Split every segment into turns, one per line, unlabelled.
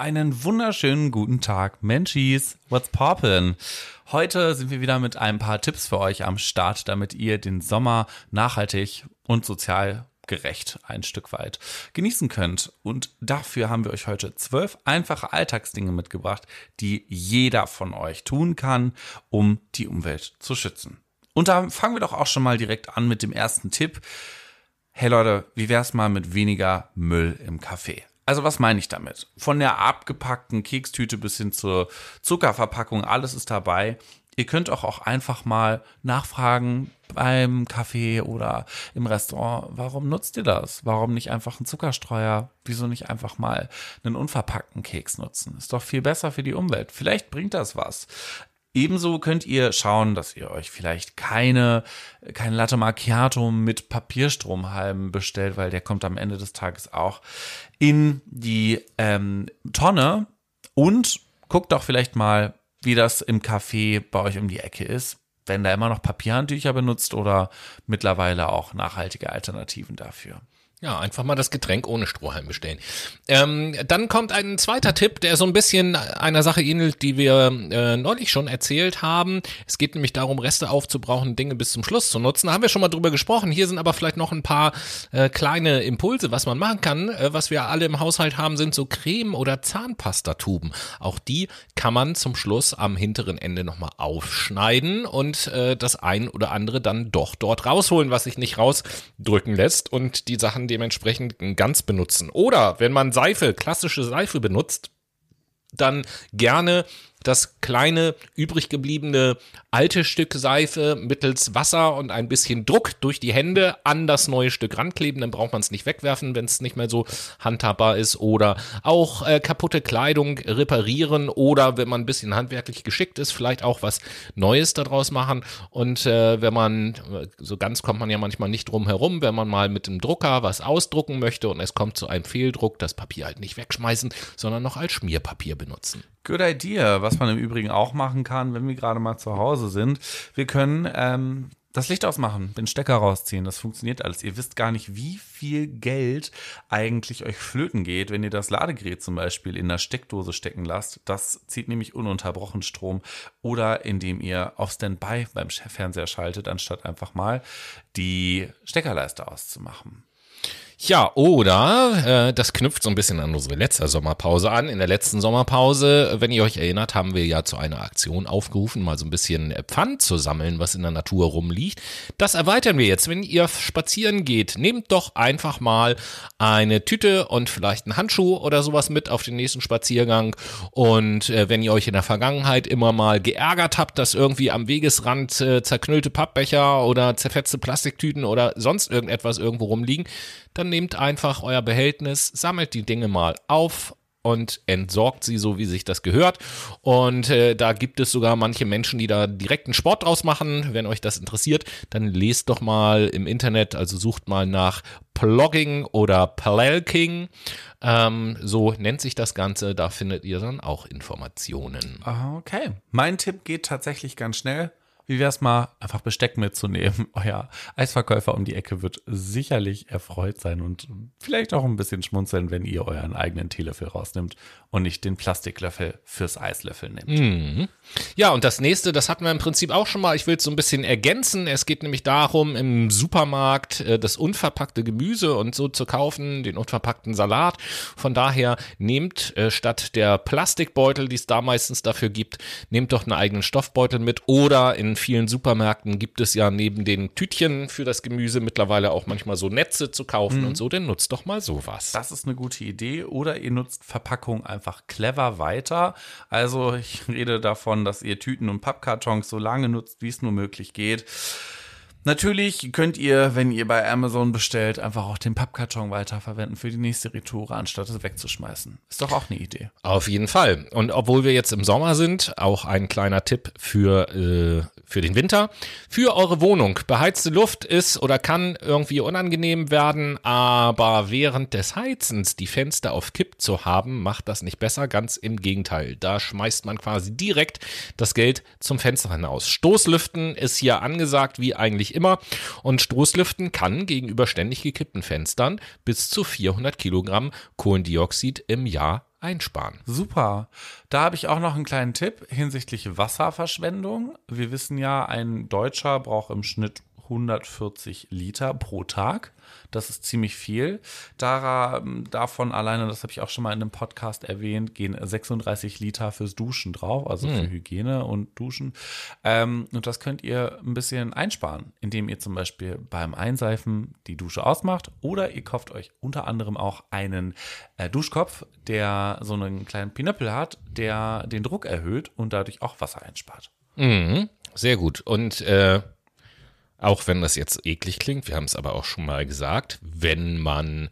Einen wunderschönen guten Tag, Menschies. What's poppin'? Heute sind wir wieder mit ein paar Tipps für euch am Start, damit ihr den Sommer nachhaltig und sozial gerecht ein Stück weit genießen könnt. Und dafür haben wir euch heute zwölf einfache Alltagsdinge mitgebracht, die jeder von euch tun kann, um die Umwelt zu schützen. Und da fangen wir doch auch schon mal direkt an mit dem ersten Tipp. Hey Leute, wie wär's mal mit weniger Müll im Café? Also was meine ich damit? Von der abgepackten Kekstüte bis hin zur Zuckerverpackung, alles ist dabei. Ihr könnt auch, auch einfach mal nachfragen beim Kaffee oder im Restaurant, warum nutzt ihr das? Warum nicht einfach einen Zuckerstreuer? Wieso nicht einfach mal einen unverpackten Keks nutzen? Ist doch viel besser für die Umwelt. Vielleicht bringt das was. Ebenso könnt ihr schauen, dass ihr euch vielleicht keine, kein Latte Macchiato mit Papierstromhalmen bestellt, weil der kommt am Ende des Tages auch in die ähm, Tonne. Und guckt doch vielleicht mal, wie das im Café bei euch um die Ecke ist. Wenn da immer noch Papierhandtücher benutzt oder mittlerweile auch nachhaltige Alternativen dafür.
Ja, einfach mal das Getränk ohne Strohhalm bestellen. Ähm, dann kommt ein zweiter Tipp, der so ein bisschen einer Sache ähnelt, die wir äh, neulich schon erzählt haben. Es geht nämlich darum, Reste aufzubrauchen, Dinge bis zum Schluss zu nutzen. Da haben wir schon mal drüber gesprochen. Hier sind aber vielleicht noch ein paar äh, kleine Impulse, was man machen kann. Äh, was wir alle im Haushalt haben, sind so Creme- oder Zahnpastatuben. Auch die kann man zum Schluss am hinteren Ende nochmal aufschneiden und äh, das ein oder andere dann doch dort rausholen, was sich nicht rausdrücken lässt. Und die Sachen, dementsprechend ganz benutzen. Oder wenn man Seife, klassische Seife benutzt, dann gerne das kleine übrig gebliebene alte Stück Seife mittels Wasser und ein bisschen Druck durch die Hände an das neue Stück rankleben. Dann braucht man es nicht wegwerfen, wenn es nicht mehr so handhabbar ist. Oder auch äh, kaputte Kleidung reparieren oder wenn man ein bisschen handwerklich geschickt ist, vielleicht auch was Neues daraus machen. Und äh, wenn man, so ganz kommt man ja manchmal nicht drum herum, wenn man mal mit dem Drucker was ausdrucken möchte und es kommt zu einem Fehldruck, das Papier halt nicht wegschmeißen, sondern noch als Schmierpapier benutzen.
Good idea. Was man im Übrigen auch machen kann, wenn wir gerade mal zu Hause sind. Wir können ähm, das Licht ausmachen, den Stecker rausziehen. Das funktioniert alles. Ihr wisst gar nicht, wie viel Geld eigentlich euch flöten geht, wenn ihr das Ladegerät zum Beispiel in der Steckdose stecken lasst. Das zieht nämlich ununterbrochen Strom. Oder indem ihr auf Standby beim Fernseher schaltet, anstatt einfach mal die Steckerleiste auszumachen.
Ja, oder äh, das knüpft so ein bisschen an unsere letzte Sommerpause an. In der letzten Sommerpause, wenn ihr euch erinnert, haben wir ja zu einer Aktion aufgerufen, mal so ein bisschen Pfand zu sammeln, was in der Natur rumliegt. Das erweitern wir jetzt. Wenn ihr spazieren geht, nehmt doch einfach mal eine Tüte und vielleicht einen Handschuh oder sowas mit auf den nächsten Spaziergang. Und äh, wenn ihr euch in der Vergangenheit immer mal geärgert habt, dass irgendwie am Wegesrand äh, zerknüllte Pappbecher oder zerfetzte Plastiktüten oder sonst irgendetwas irgendwo rumliegen, dann nehmt einfach euer Behältnis, sammelt die Dinge mal auf und entsorgt sie so, wie sich das gehört. Und äh, da gibt es sogar manche Menschen, die da direkten Sport draus machen. Wenn euch das interessiert, dann lest doch mal im Internet, also sucht mal nach Plogging oder Plelking. Ähm, so nennt sich das Ganze. Da findet ihr dann auch Informationen.
Okay. Mein Tipp geht tatsächlich ganz schnell. Wie wär's mal, einfach Besteck mitzunehmen? Euer Eisverkäufer um die Ecke wird sicherlich erfreut sein und vielleicht auch ein bisschen schmunzeln, wenn ihr euren eigenen Teelöffel rausnimmt und nicht den Plastiklöffel fürs Eislöffel nehmt.
Mhm. Ja, und das nächste, das hatten wir im Prinzip auch schon mal. Ich will es so ein bisschen ergänzen. Es geht nämlich darum, im Supermarkt äh, das unverpackte Gemüse und so zu kaufen, den unverpackten Salat. Von daher nehmt äh, statt der Plastikbeutel, die es da meistens dafür gibt, nehmt doch einen eigenen Stoffbeutel mit oder in vielen Supermärkten gibt es ja neben den Tütchen für das Gemüse mittlerweile auch manchmal so Netze zu kaufen mhm. und so, dann nutzt doch mal sowas.
Das ist eine gute Idee. Oder ihr nutzt Verpackung einfach clever weiter. Also ich rede davon, dass ihr Tüten und Pappkartons so lange nutzt, wie es nur möglich geht. Natürlich könnt ihr, wenn ihr bei Amazon bestellt, einfach auch den Pappkarton weiterverwenden für die nächste Retoure, anstatt es wegzuschmeißen. Ist doch auch eine Idee.
Auf jeden Fall. Und obwohl wir jetzt im Sommer sind, auch ein kleiner Tipp für, äh, für den Winter. Für eure Wohnung. Beheizte Luft ist oder kann irgendwie unangenehm werden, aber während des Heizens die Fenster auf Kipp zu haben, macht das nicht besser. Ganz im Gegenteil. Da schmeißt man quasi direkt das Geld zum Fenster hinaus. Stoßlüften ist hier angesagt, wie eigentlich immer. Und Stoßlüften kann gegenüber ständig gekippten Fenstern bis zu 400 Kilogramm Kohlendioxid im Jahr einsparen.
Super. Da habe ich auch noch einen kleinen Tipp hinsichtlich Wasserverschwendung. Wir wissen ja, ein Deutscher braucht im Schnitt 140 Liter pro Tag. Das ist ziemlich viel. Dara, davon alleine, das habe ich auch schon mal in einem Podcast erwähnt, gehen 36 Liter fürs Duschen drauf, also für Hygiene und Duschen. Ähm, und das könnt ihr ein bisschen einsparen, indem ihr zum Beispiel beim Einseifen die Dusche ausmacht oder ihr kauft euch unter anderem auch einen äh, Duschkopf, der so einen kleinen Pinöppel hat, der den Druck erhöht und dadurch auch Wasser einspart.
Mhm, sehr gut. Und äh, auch wenn das jetzt eklig klingt, wir haben es aber auch schon mal gesagt, wenn man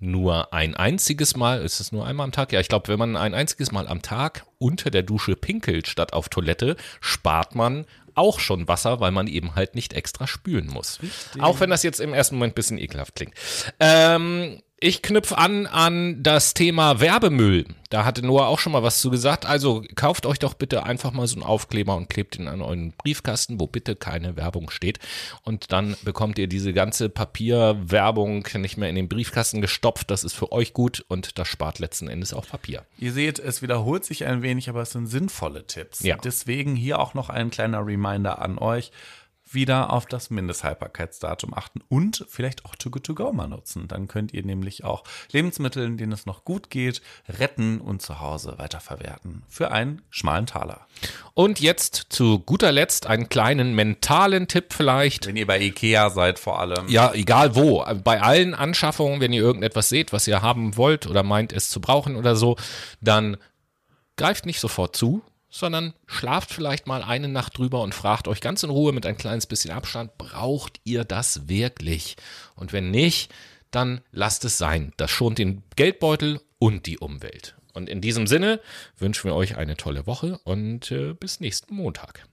nur ein einziges Mal, ist es nur einmal am Tag? Ja, ich glaube, wenn man ein einziges Mal am Tag unter der Dusche pinkelt statt auf Toilette, spart man auch schon Wasser, weil man eben halt nicht extra spülen muss. Auch wenn das jetzt im ersten Moment ein bisschen ekelhaft klingt. Ähm, ich knüpfe an an das Thema Werbemüll. Da hatte Noah auch schon mal was zu gesagt. Also kauft euch doch bitte einfach mal so einen Aufkleber und klebt ihn an euren Briefkasten, wo bitte keine Werbung steht. Und dann bekommt ihr diese ganze Papierwerbung nicht mehr in den Briefkasten gestopft. Das ist für euch gut und das spart letzten Endes auch Papier.
Ihr seht, es wiederholt sich ein wenig, aber es sind sinnvolle Tipps.
Ja.
Deswegen hier auch noch ein kleiner Reminder an euch. Wieder auf das Mindesthaltbarkeitsdatum achten und vielleicht auch Too Good To Go mal nutzen. Dann könnt ihr nämlich auch Lebensmittel, denen es noch gut geht, retten und zu Hause weiterverwerten. Für einen schmalen Taler.
Und jetzt zu guter Letzt einen kleinen mentalen Tipp vielleicht.
Wenn ihr bei Ikea seid vor allem.
Ja, egal wo. Bei allen Anschaffungen, wenn ihr irgendetwas seht, was ihr haben wollt oder meint es zu brauchen oder so, dann greift nicht sofort zu, sondern schlaft vielleicht mal eine Nacht drüber und fragt euch ganz in Ruhe mit ein kleines bisschen Abstand, braucht ihr das wirklich? Und wenn nicht, dann lasst es sein. Das schont den Geldbeutel und die Umwelt. Und in diesem Sinne wünschen wir euch eine tolle Woche und äh, bis nächsten Montag.